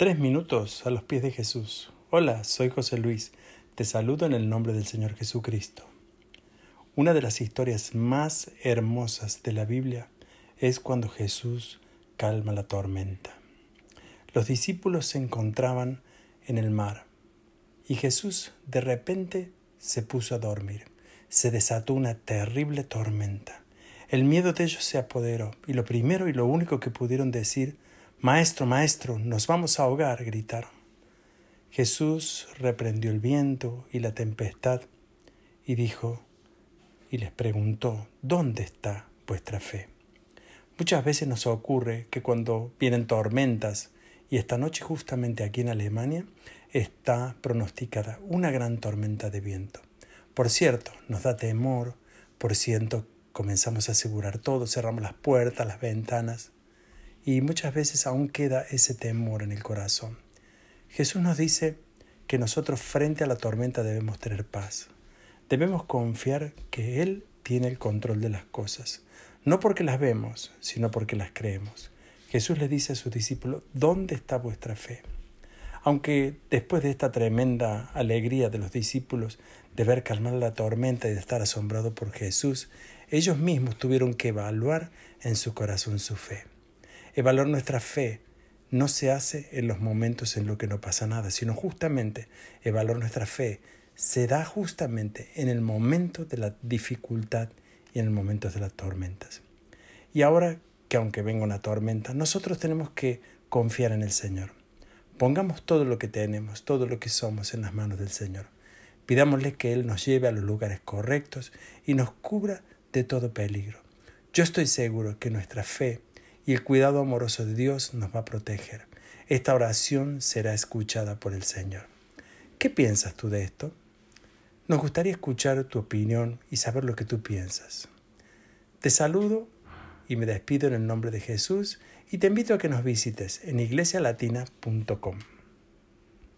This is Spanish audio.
Tres minutos a los pies de Jesús. Hola, soy José Luis. Te saludo en el nombre del Señor Jesucristo. Una de las historias más hermosas de la Biblia es cuando Jesús calma la tormenta. Los discípulos se encontraban en el mar y Jesús de repente se puso a dormir. Se desató una terrible tormenta. El miedo de ellos se apoderó y lo primero y lo único que pudieron decir Maestro, maestro, nos vamos a ahogar, gritaron. Jesús reprendió el viento y la tempestad y dijo, y les preguntó, ¿dónde está vuestra fe? Muchas veces nos ocurre que cuando vienen tormentas, y esta noche justamente aquí en Alemania está pronosticada una gran tormenta de viento. Por cierto, nos da temor, por cierto, comenzamos a asegurar todo, cerramos las puertas, las ventanas, y muchas veces aún queda ese temor en el corazón. Jesús nos dice que nosotros frente a la tormenta debemos tener paz. Debemos confiar que Él tiene el control de las cosas, no porque las vemos, sino porque las creemos. Jesús le dice a sus discípulos, ¿dónde está vuestra fe? Aunque después de esta tremenda alegría de los discípulos de ver calmar la tormenta y de estar asombrados por Jesús, ellos mismos tuvieron que evaluar en su corazón su fe. Evaluar nuestra fe no se hace en los momentos en los que no pasa nada, sino justamente evaluar nuestra fe se da justamente en el momento de la dificultad y en el momento de las tormentas. Y ahora que aunque venga una tormenta, nosotros tenemos que confiar en el Señor. Pongamos todo lo que tenemos, todo lo que somos en las manos del Señor. Pidámosle que Él nos lleve a los lugares correctos y nos cubra de todo peligro. Yo estoy seguro que nuestra fe y el cuidado amoroso de Dios nos va a proteger. Esta oración será escuchada por el Señor. ¿Qué piensas tú de esto? Nos gustaría escuchar tu opinión y saber lo que tú piensas. Te saludo y me despido en el nombre de Jesús y te invito a que nos visites en iglesialatina.com.